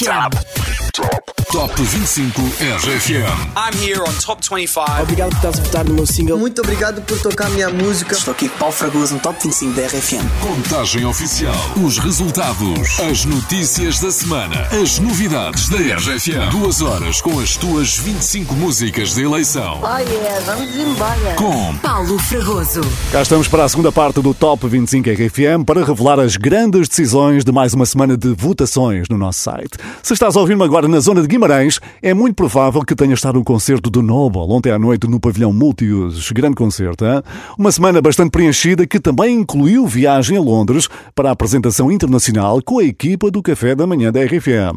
RFM. Top 25 RFM. I'm here on Top 25. Obrigado por estás a votar no meu single. Muito obrigado por tocar a minha música. Estou aqui com Paulo Fragoso no Top 25 da RFM. Contagem oficial. Os resultados. As notícias da semana. As novidades da RFM. Duas horas com as tuas 25 músicas de eleição. Oh yeah, vamos embora. Com Paulo Fragoso. Cá estamos para a segunda parte do Top 25 RFM para revelar as grandes decisões de mais uma semana de votações no nosso site. Se estás a ouvir-me agora na zona de Guimarães, é muito provável que tenha estado no concerto do Noble ontem à noite no pavilhão Multiusos. Grande concerto, hein? Uma semana bastante preenchida que também incluiu viagem a Londres para a apresentação internacional com a equipa do Café da Manhã da RFM.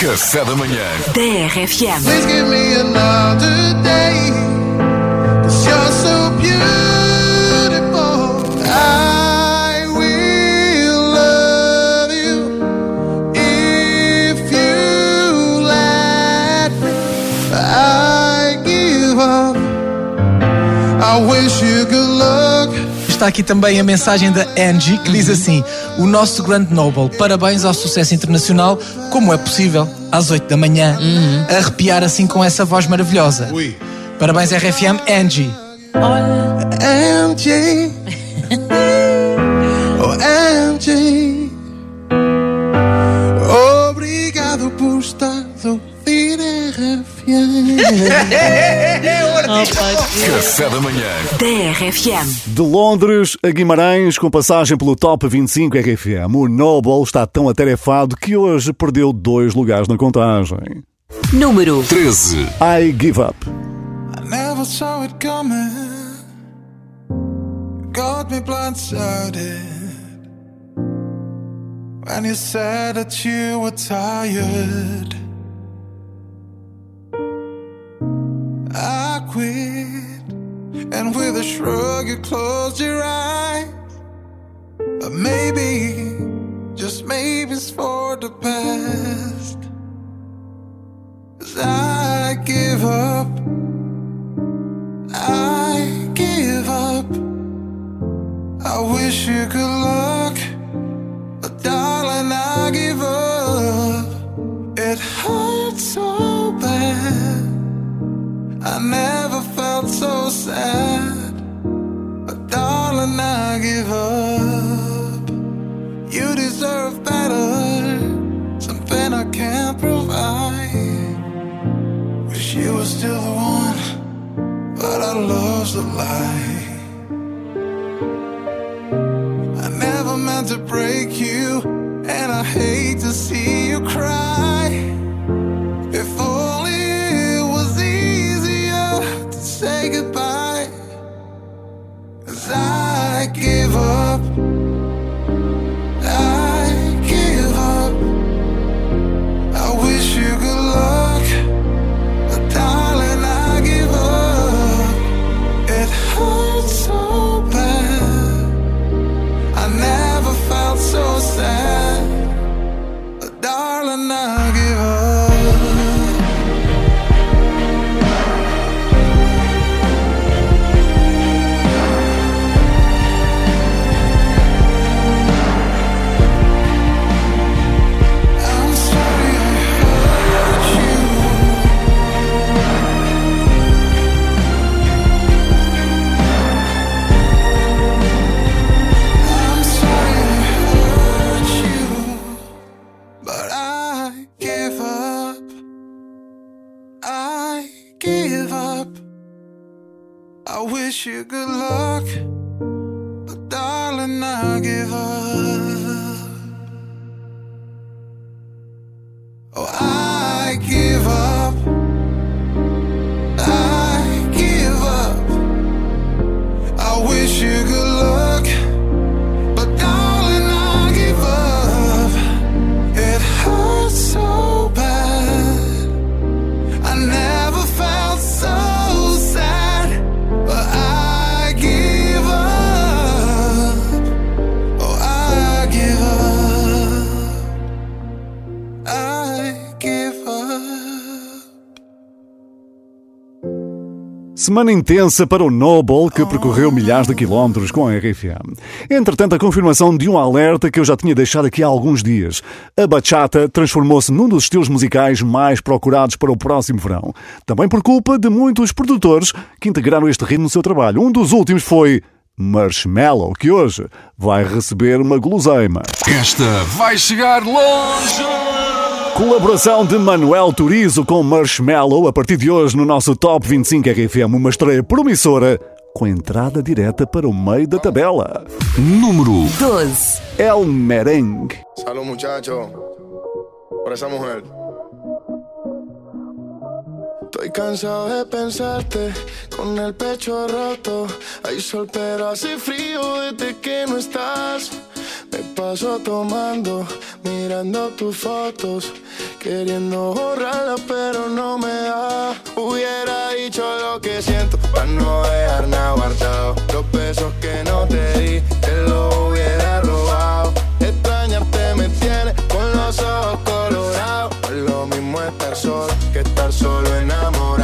Café da Manhã. Da RFM. Está aqui também a mensagem da Angie que diz assim: O nosso grande Noble, parabéns ao sucesso internacional. Como é possível, às 8 da manhã, arrepiar assim com essa voz maravilhosa? Parabéns, RFM Angie. MJ. Oh, MJ. Obrigado por estar a ouvir RFM. Café da Manhã. Da RFM. De Londres a Guimarães, com passagem pelo Top 25 RFM, o Noble está tão atarefado que hoje perdeu dois lugares na contagem. Número 13. I Give Up. I never saw it coming. Got me blindsided. When you said that you were tired, I quit. And with a shrug, you closed your eyes. But maybe, just maybe it's for the best. 'Cause I give up. I give up. I wish you good luck, but darling, I give up. It hurts so. I never felt so sad, but darling, I give up. You deserve better, something I can't provide. Wish you were still the one, but our love's a lie. I never meant to break you, and I hate to see I wish you good luck, but darling, I give up. Semana intensa para o Noble, que percorreu milhares de quilómetros com a RFM. Entretanto, a confirmação de um alerta que eu já tinha deixado aqui há alguns dias. A bachata transformou-se num dos estilos musicais mais procurados para o próximo verão. Também por culpa de muitos produtores que integraram este ritmo no seu trabalho. Um dos últimos foi Marshmallow, que hoje vai receber uma guloseima. Esta vai chegar longe! Colaboração de Manuel Turizo com Marshmallow a partir de hoje no nosso Top 25 RFM, uma estreia promissora com entrada direta para o meio da tabela. Número 12. El Merengue. Salud, muchacho. Por esa mujer. Estoy cansado de pensarte con el pecho roto. Hay sol, pero hace frío desde que no estás. Me paso tomando, mirando tus fotos, queriendo borrarlas, pero no me da. Hubiera dicho lo que siento, para no dejar nada guardado. Los besos que no te di, te los hubiera robado. Extrañarte me tiene con los ojos colorados. Lo mismo estar solo que estar solo enamorado.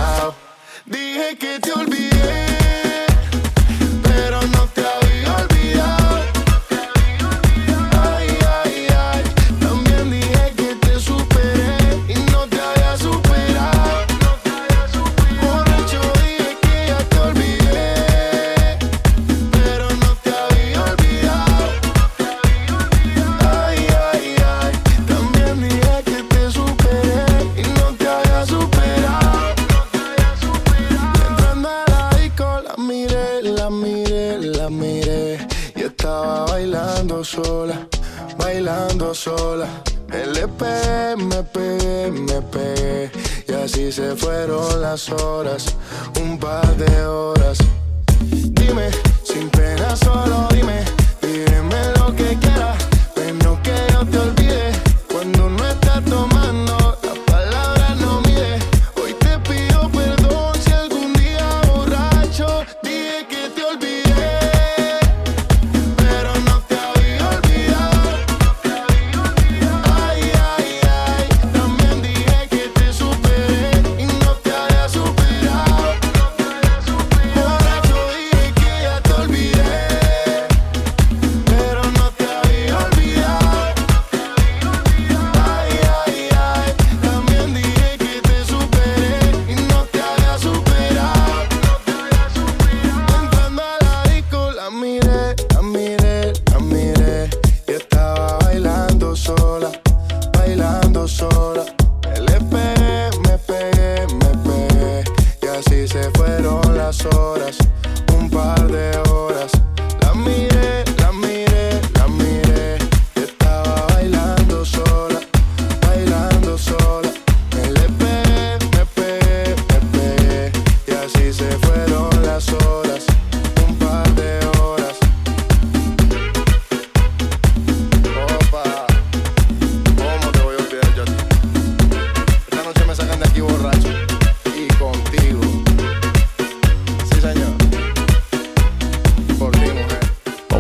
Bailando sola. Le pegué, me pegué, me pegué y así se fueron las horas, un par de horas. Dime, sin pena solo dime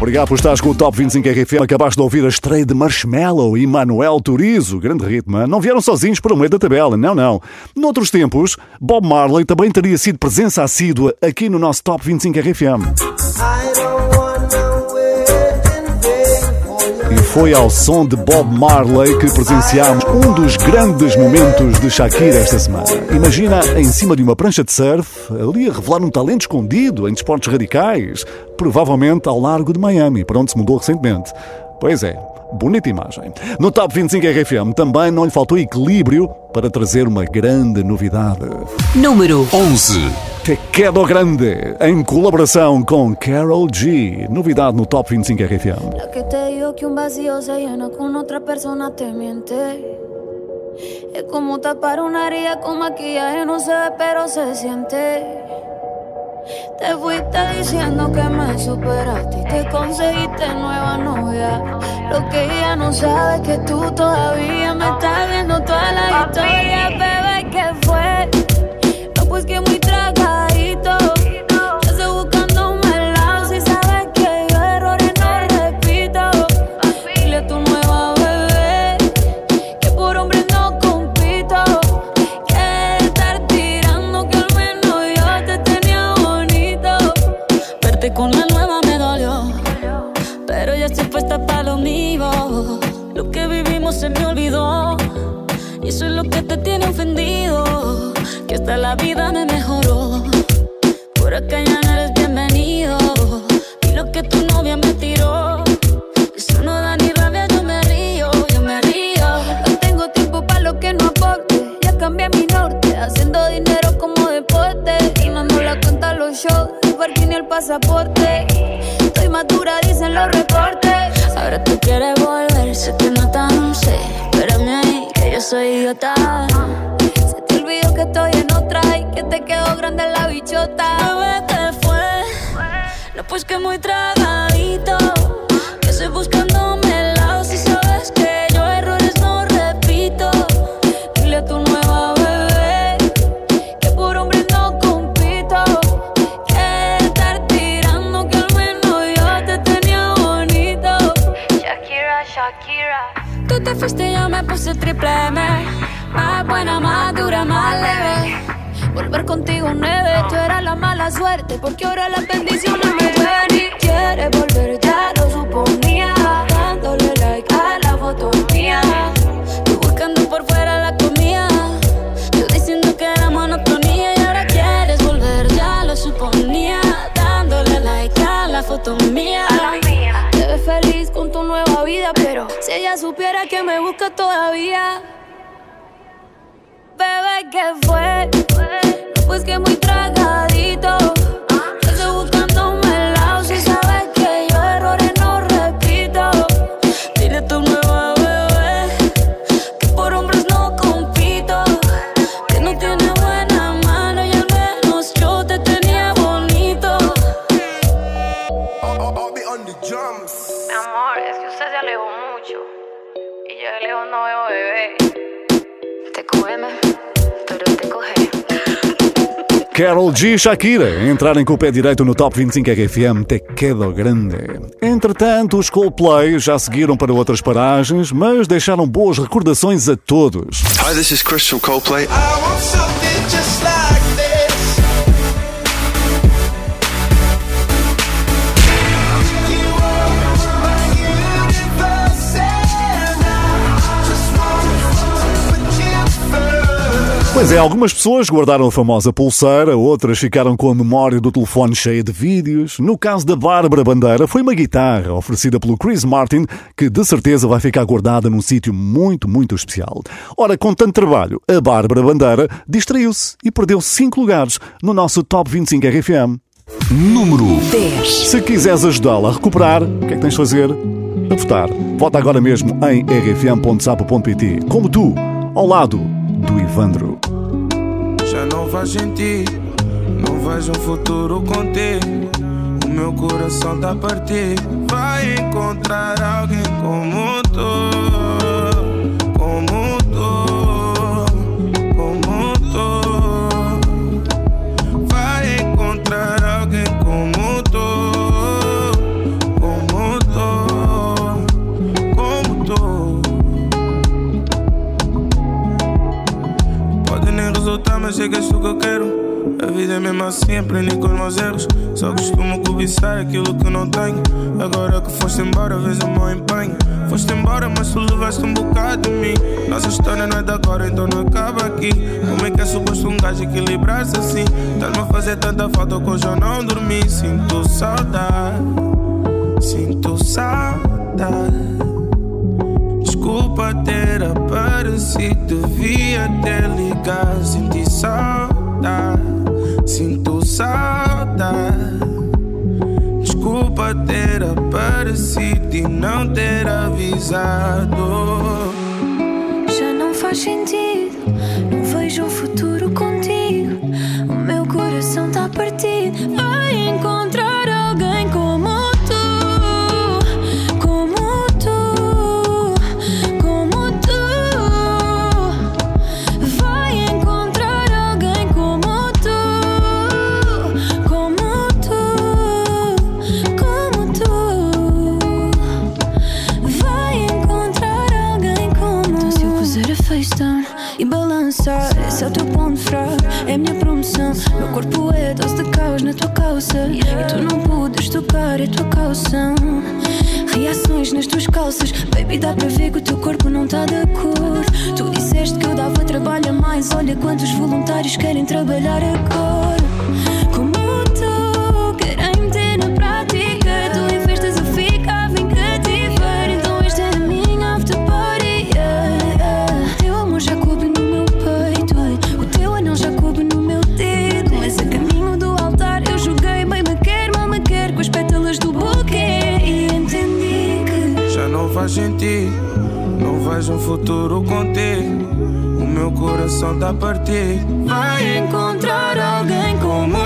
Obrigado por estares com o Top 25 RFM. Acabaste de ouvir a estreia de Marshmallow e Manuel Turizo. Grande ritmo. Não vieram sozinhos para o meio da tabela, não, não. Noutros tempos, Bob Marley também teria sido presença assídua aqui no nosso Top 25 RFM. Foi ao som de Bob Marley que presenciámos um dos grandes momentos de Shakira esta semana. Imagina em cima de uma prancha de surf, ali a revelar um talento escondido em desportos radicais, provavelmente ao largo de Miami, para onde se mudou recentemente. Pois é, bonita imagem. No Top 25 RFM também não lhe faltou equilíbrio para trazer uma grande novidade. Número 11. Te Quedo Grande, em colaboração com Carol G. Novidade no Top 25 RFM. La que te digo que un vacío se llena con otra persona te miente. Es como tapar una herida con maquillaje, no se ve, pero se siente. Te fuiste diciendo que me superaste y te conseguiste nueva novia. Lo que ella no sabe es que tú todavía me estás viendo toda la historia, bebé, ¿qué fue? No, pues que muy tragadito. Pasaporte. Estoy madura, dicen los reportes. Ahora tú quieres volver, sé que no tan sé. Espérame ahí, que yo soy idiota. Se te olvidó que estoy en otra y que te quedó grande la bichota. Bebé, ¿qué fue? No, pues que muy tragadito. Que estoy buscándome Carol G e Shakira entrarem com o pé direito no Top 25 RFM Te Quedo Grande. Entretanto, os Coldplay já seguiram para outras paragens, mas deixaram boas recordações a todos. Hi, this is Chris from Coldplay. Pois é, algumas pessoas guardaram a famosa pulseira, outras ficaram com a memória do telefone cheia de vídeos. No caso da Bárbara Bandeira, foi uma guitarra oferecida pelo Chris Martin, que de certeza vai ficar guardada num sítio muito, muito especial. Ora, com tanto trabalho, a Bárbara Bandeira distraiu-se e perdeu 5 lugares no nosso Top 25 RFM. Número 10. Se quiseres ajudá-la a recuperar, o que é que tens de fazer? A votar. Vota agora mesmo em rfm.sapo.pt. Como tu, ao lado do Ivandro. Já não faz sentido, não vejo um futuro contigo. O meu coração tá partido. Vai encontrar alguém como tu, és tu que eu quero. A vida é mesmo assim, aprendi com os meus erros. Só costumo cobiçar aquilo que não tenho. Agora que foste embora, vejo o meu empenho. Foste embora, mas tu levaste um bocado de mim. Nossa história não é de agora, então não acaba aqui. Como é que é suposto um gajo equilibrar-se assim? Estás-me a fazer tanta falta que hoje eu não dormi. Sinto saudade, sinto saudade. Desculpa ter aparecido, devia ter ligado. Senti saudade, sinto saudade. Desculpa ter aparecido e não ter avisado. Já não faz sentido, não vejo um futuro contigo. O meu coração tá partido. Vai encontrar a e balançar. Esse é o teu ponto fraco, é a minha promoção. Meu corpo é dose de caos na tua calça. E tu não podes tocar, é tua calção. Reações nas tuas calças. Baby, dá para ver que o teu corpo não tá de cor Tu disseste que eu dava mais. Olha quantos voluntários querem trabalhar agora. Faz sentido. Não vejo um futuro contigo. O meu coração tá a partir. vai encontrar alguém como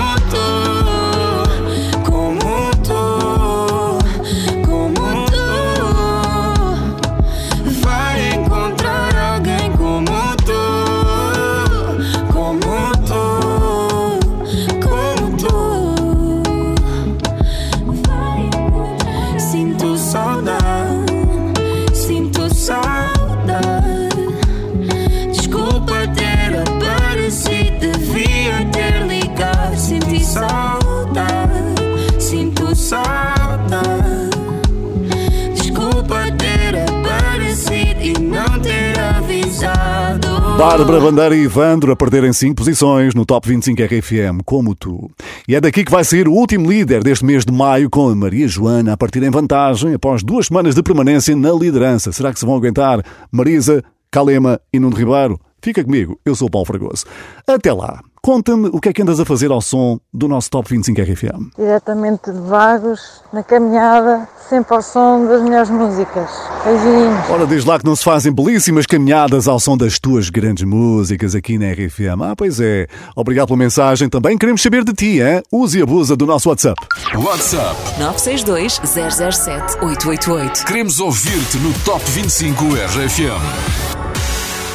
Bárbara Bandeira e Ivandro a perderem 5 posições no Top 25 RFM, como tu. E é daqui que vai sair o último líder deste mês de maio, com a Maria Joana a partir em vantagem após duas semanas de permanência na liderança. Será que se vão aguentar Marisa, Calema e Nuno Ribeiro? Fica comigo, eu sou o Paulo Fragoso. Até lá, conta-me o que é que andas a fazer ao som do nosso Top 25 RFM. Diretamente de Vagos, na caminhada, sempre ao som das melhores músicas. Beijinhos. Ora, diz lá que não se fazem belíssimas caminhadas ao som das tuas grandes músicas aqui na RFM. Ah, pois é. Obrigado pela mensagem. Também queremos saber de ti, hein? Use e abusa do nosso WhatsApp. WhatsApp 962 007 888. Queremos ouvir-te no Top 25 RFM.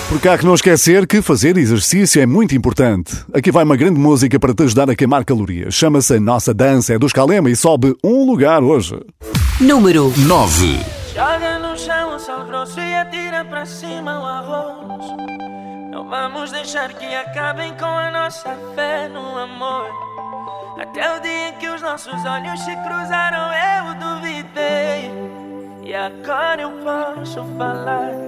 Porque há que não esquecer que fazer exercício é muito importante. Aqui vai uma grande música para te ajudar a queimar calorias. Chama-se A Nossa Dança, é dos Calema e sobe um lugar hoje. Número 9. Joga no chão o sal grosso e atira para cima o arroz. Não vamos deixar que acabem com a nossa fé no amor. Até o dia em que os nossos olhos se cruzaram, eu duvidei. E agora eu posso falar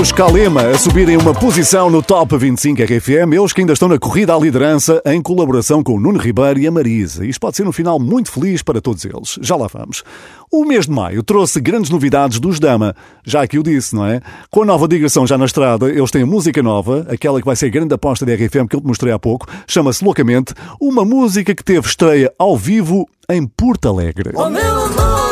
os Kalema a subirem uma posição no Top 25 RFM, eles que ainda estão na corrida à liderança em colaboração com o Nuno Ribeiro e a Marisa. Isto pode ser um final muito feliz para todos eles. Já lá vamos. O mês de maio trouxe grandes novidades dos Dama. Já aqui o disse, não é? Com a nova digressão já na estrada, eles têm música nova, aquela que vai ser a grande aposta da RFM que eu te mostrei há pouco, chama-se Loucamente, uma música que teve estreia ao vivo em Porto Alegre. Oh meu amor,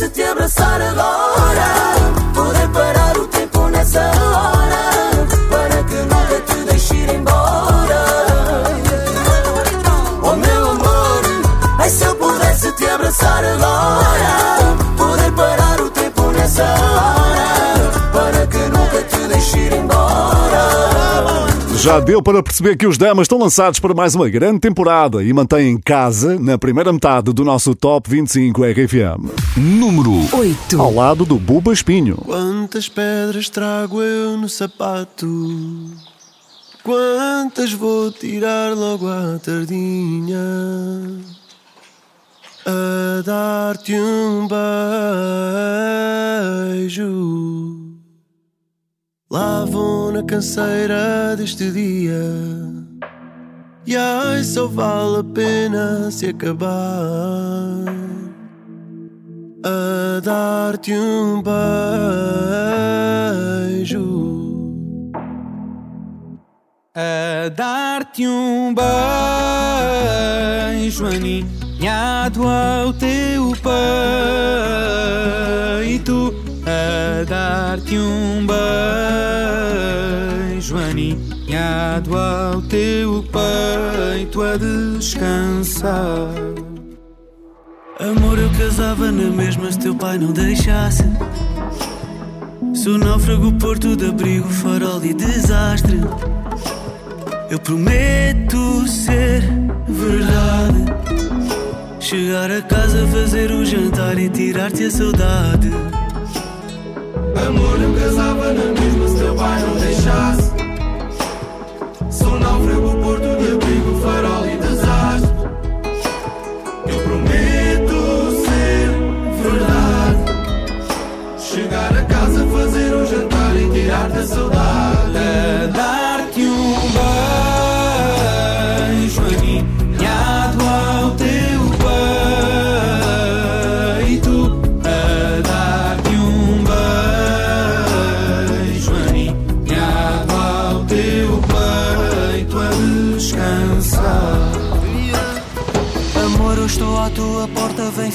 eu pudesse te abraçar agora, poder parar o tempo nessa hora, Já deu para perceber que os Damas estão lançados para mais uma grande temporada e mantêm casa na primeira metade do nosso Top 25 RFM. Número 8. Ao lado do Buba Espinho. Quantas pedras trago eu no sapato? Quantas vou tirar logo à tardinha? A dar-te um beijo. Lá vou na canseira deste dia. E ai, só vale a pena se acabar a dar-te um beijo. A dar-te um beijo aninhado ao teu peito. A dar-te um beijo ao teu peito a descansar. Amor, eu casava na mesma se teu pai não deixasse. Sou náufrago, porto de abrigo, farol e desastre. Eu prometo ser verdade. Chegar a casa, fazer o jantar e tirar-te a saudade. Amor, eu casava na mesma se teu pai não deixasse. De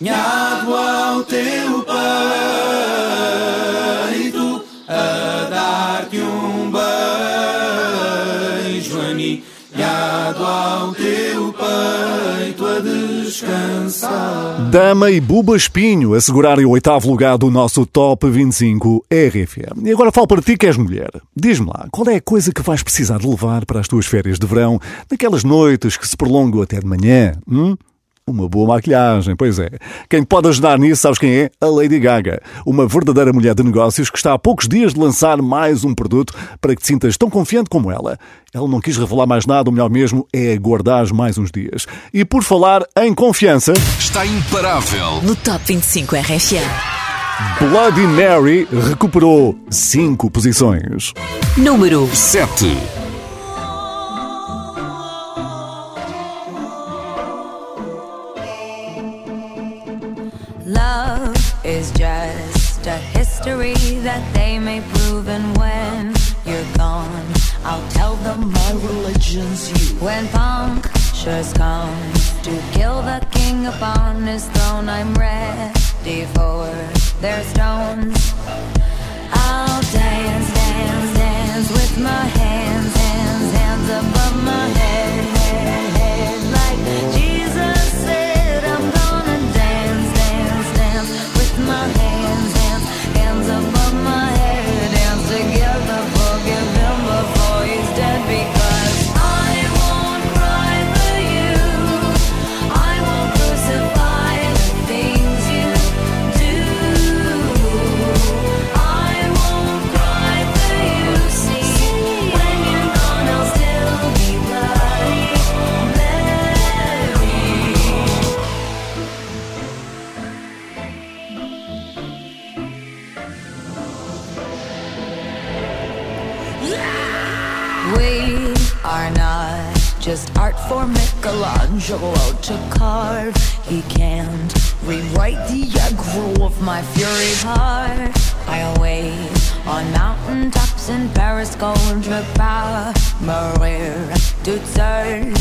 aninhado ao teu peito. A dar-te um beijo aninhado ao teu peito a descansar. Dama e Buba Espinho assegurarem o oitavo lugar do nosso Top 25 RFM. E agora falo para ti que és mulher. Diz-me lá, qual é a coisa que vais precisar de levar para as tuas férias de verão, naquelas noites que se prolongam até de manhã? Hum? Uma boa maquilhagem, pois é. Quem pode ajudar nisso, sabes quem é? A Lady Gaga. Uma verdadeira mulher de negócios que está há poucos dias de lançar mais um produto para que te sintas tão confiante como ela. Ela não quis revelar mais nada, o melhor mesmo é aguardar mais uns dias. E por falar em confiança, Está imparável. No Top 25 RFM. Bloody Mary recuperou cinco posições. Número 7. Proving when you're gone. I'll tell them my religion's you. When punctures come to kill the king upon his throne, I'm ready for their stones. Michelangelo to carve. He can't rewrite the aggro of my fury heart. I wait on mountain tops in Paris, to power, Maria to serve.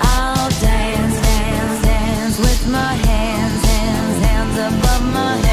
I'll dance, dance, dance with my hands, hands, hands above my head,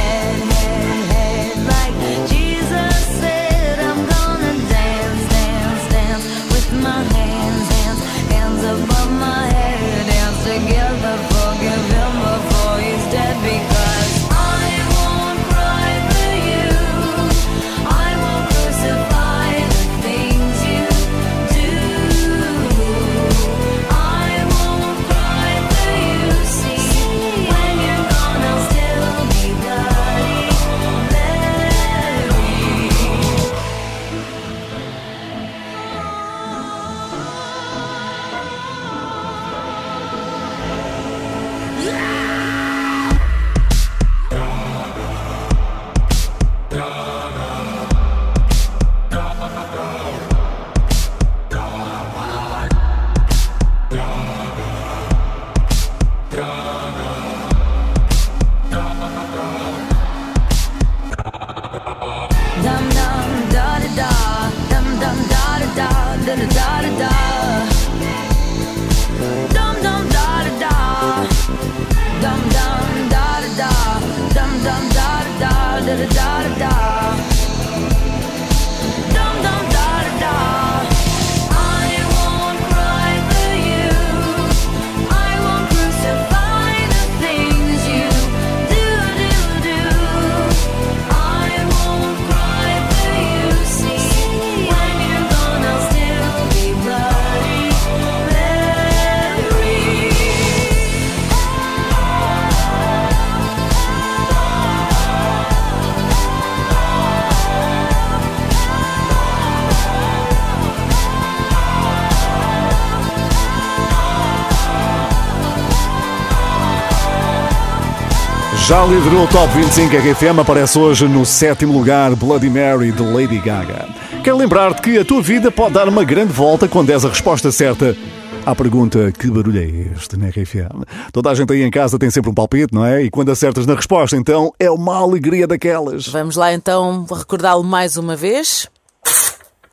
Já liderou o Top 25 RFM, aparece hoje no sétimo lugar Bloody Mary de Lady Gaga. Quero lembrar-te que a tua vida pode dar uma grande volta quando des a resposta certa à pergunta que barulho é este na RFM. Toda a gente aí em casa tem sempre um palpite, não é? E quando acertas na resposta, então é uma alegria daquelas. Vamos lá então recordá-lo mais uma vez.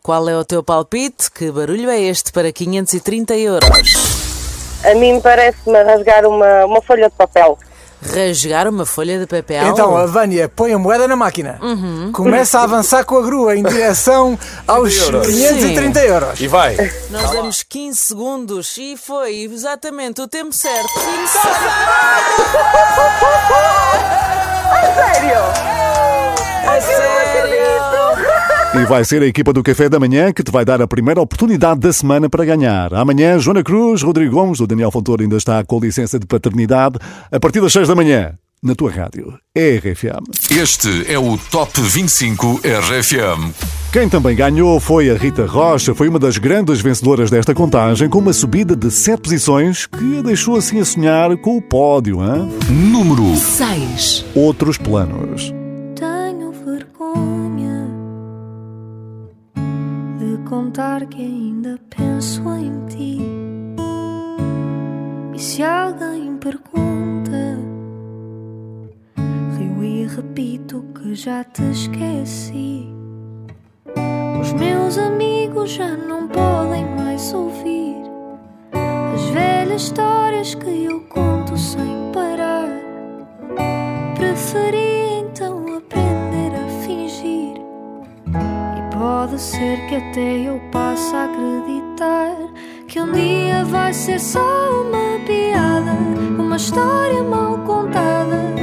Qual é o teu palpite? Que barulho é este para 530 euros? A mim parece-me rasgar uma, uma folha de papel. Rasgar uma folha de papel? Então, a Vânia põe a moeda na máquina. Uhum. Começa a avançar com a grua em direção aos 530 euros. E vai. Nós damos 15 segundos e foi exatamente o tempo certo. 5 A sério? E vai ser a equipa do Café da Manhã que te vai dar a primeira oportunidade da semana para ganhar. Amanhã, Joana Cruz, Rodrigo Gomes, o Daniel Fontoura ainda está com licença de paternidade. A partir das 6 da manhã, na tua rádio, RFM. Este é o Top 25 RFM. Quem também ganhou foi a Rita Rocha, foi uma das grandes vencedoras desta contagem, com uma subida de 7 posições que a deixou assim a sonhar com o pódio. Hein? Número 6. Outros planos. Contar que ainda penso em ti. E se alguém pergunta, rio e repito que já te esqueci. amigos já não podem mais ouvir as velhas histórias que eu conto sem parar. Preferi então pode ser que até eu passe a acreditar que um dia vai ser só uma piada, uma história mal contada.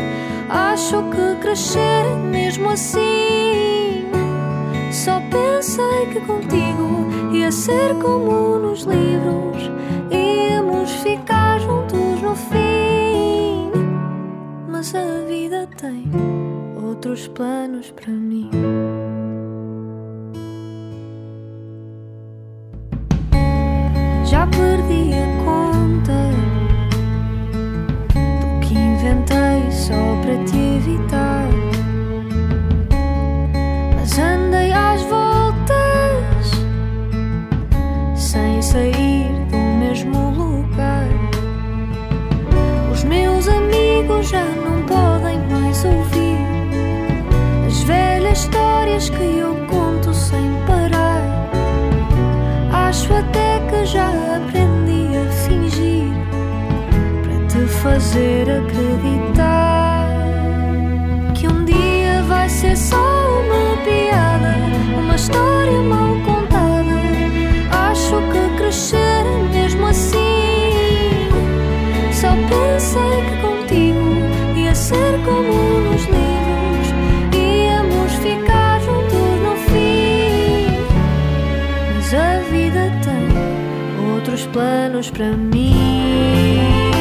Acho que crescer mesmo assim. Só pensei que contigo ia ser como nos livros, íamos ficar juntos no fim. Mas a vida tem outros planos para mim. Só para te evitar. Mas andei às voltas sem sair do mesmo lugar. Os meus amigos já não podem mais ouvir as velhas histórias que eu conto sem parar. Acho até que já aprendi a fingir para te fazer acreditar piada, uma história mal contada. Acho que crescer é mesmo assim. Só pensei que contigo ia ser como nos livros, íamos ficar juntos no fim. Mas a vida tem outros planos para mim.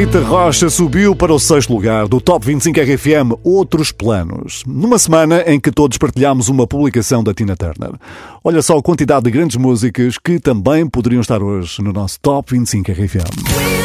Rita Rocha subiu para o sexto lugar do Top 25 RFM Outros Planos, numa semana em que todos partilhámos uma publicação da Tina Turner. Olha só a quantidade de grandes músicas que também poderiam estar hoje no nosso Top 25 RFM.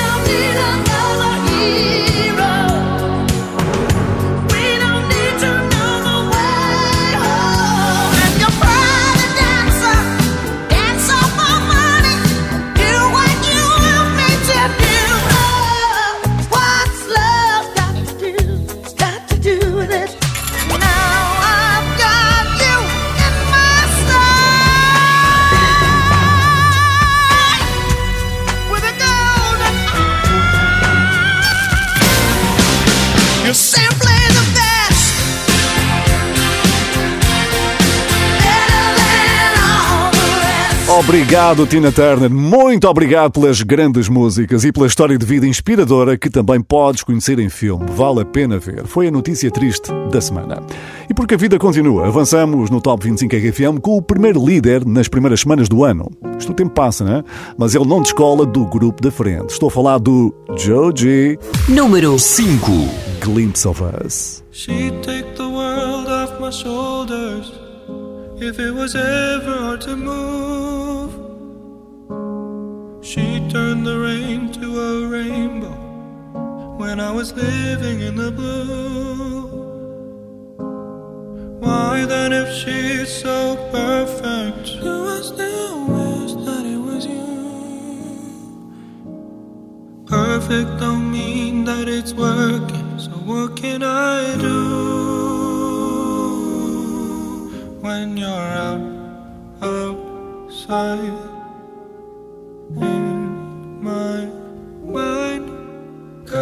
Obrigado, Tina Turner. Muito obrigado pelas grandes músicas e pela história de vida inspiradora que também podes conhecer em filme. Vale a pena ver. Foi a notícia triste da semana. E porque a vida continua, avançamos no Top 25 RFM com o primeiro líder nas primeiras semanas do ano. Isto o tempo passa, né? Mas ele não descola do grupo da frente. Estou a falar do Joji. Número 5. Glimpse of Us. She'd take the world off my shoulders if it was ever hard to move. She'd turn the rain to a rainbow when I was living in the blue. Why then, if she's so perfect, do I still wish that it was you? Perfect don't mean that it's working, so what can I do when you're out outside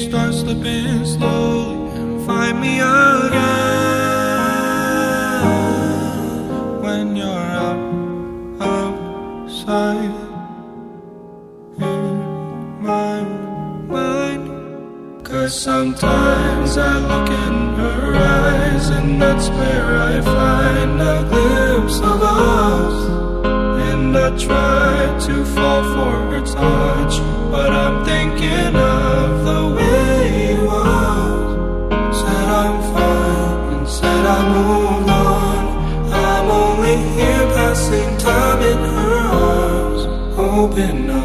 start slipping slowly and find me again when you're out outside in my mind. Cause sometimes I look in her eyes and that's where I find a glimpse of us. And I try to fall for her touch, but I'm thinking of the in her arms, hoping I'll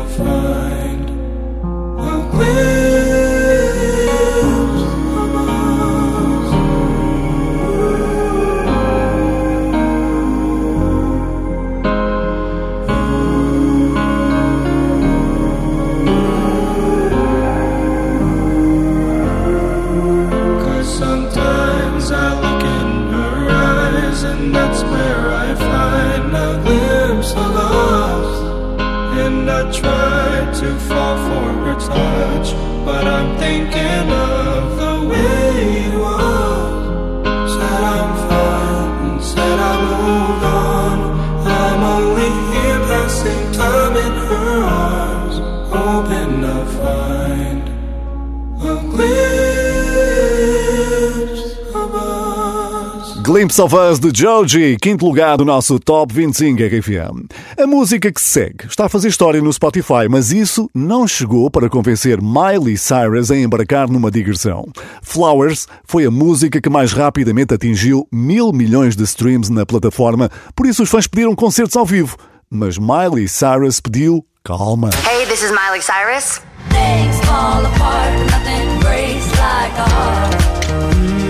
but I'm thinking Glimpse of Us de Joji, quinto lugar do nosso Top 25 RFM. A música que se segue está a fazer história no Spotify, mas isso não chegou para convencer Miley Cyrus a embarcar numa digressão. Flowers foi a música que mais rapidamente atingiu mil milhões de streams na plataforma, por isso os fãs pediram concertos ao vivo. Mas Miley Cyrus pediu calma. Hey, this is Miley Cyrus. Things fall apart, nothing breaks like a heart.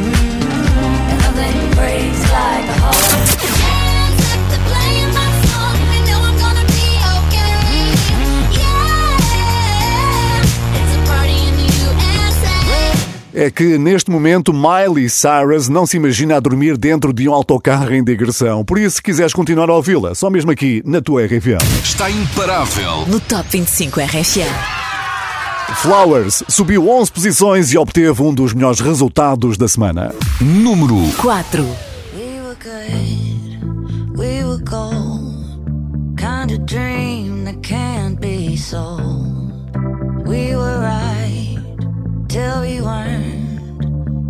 É que neste momento Miley Cyrus não se imagina a dormir dentro de um autocarro em digressão. Por isso, se quiseres continuar a ouvi-la, só mesmo aqui na tua RFM. Está imparável. No Top 25 RFM. Flowers subiu 11 posições e obteve um dos melhores resultados da semana. Número 4. We were good, we were gold. Kind of dream that can't be sold. We were right till we weren't.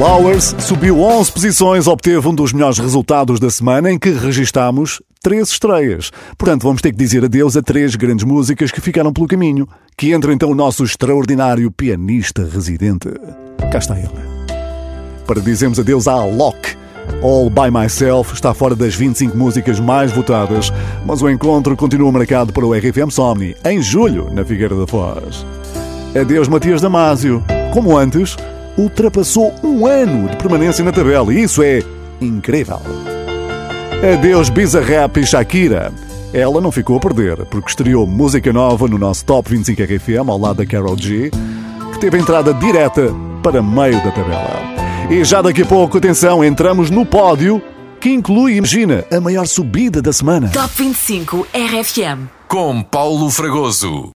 Flowers subiu 11 posições, obteve um dos melhores resultados da semana em que registámos três estreias. Portanto, vamos ter que dizer adeus a três grandes músicas que ficaram pelo caminho. Que entra então o nosso extraordinário pianista residente. Cá está ele. Para dizermos adeus à Alok. All By Myself está fora das 25 músicas mais votadas, mas o encontro continua marcado para o RFM Somni, em julho, na Figueira da Foz. Adeus Matias Damasio. Como antes, ultrapassou um ano de permanência na tabela e isso é incrível. Adeus Bizarrap e Shakira. Ela não ficou a perder, porque estreou música nova no nosso Top 25 RFM ao lado da Carol G, que teve entrada direta para meio da tabela. E já daqui a pouco, atenção, entramos no pódio, que inclui, imagina, a maior subida da semana. Top 25 RFM. Com Paulo Fragoso.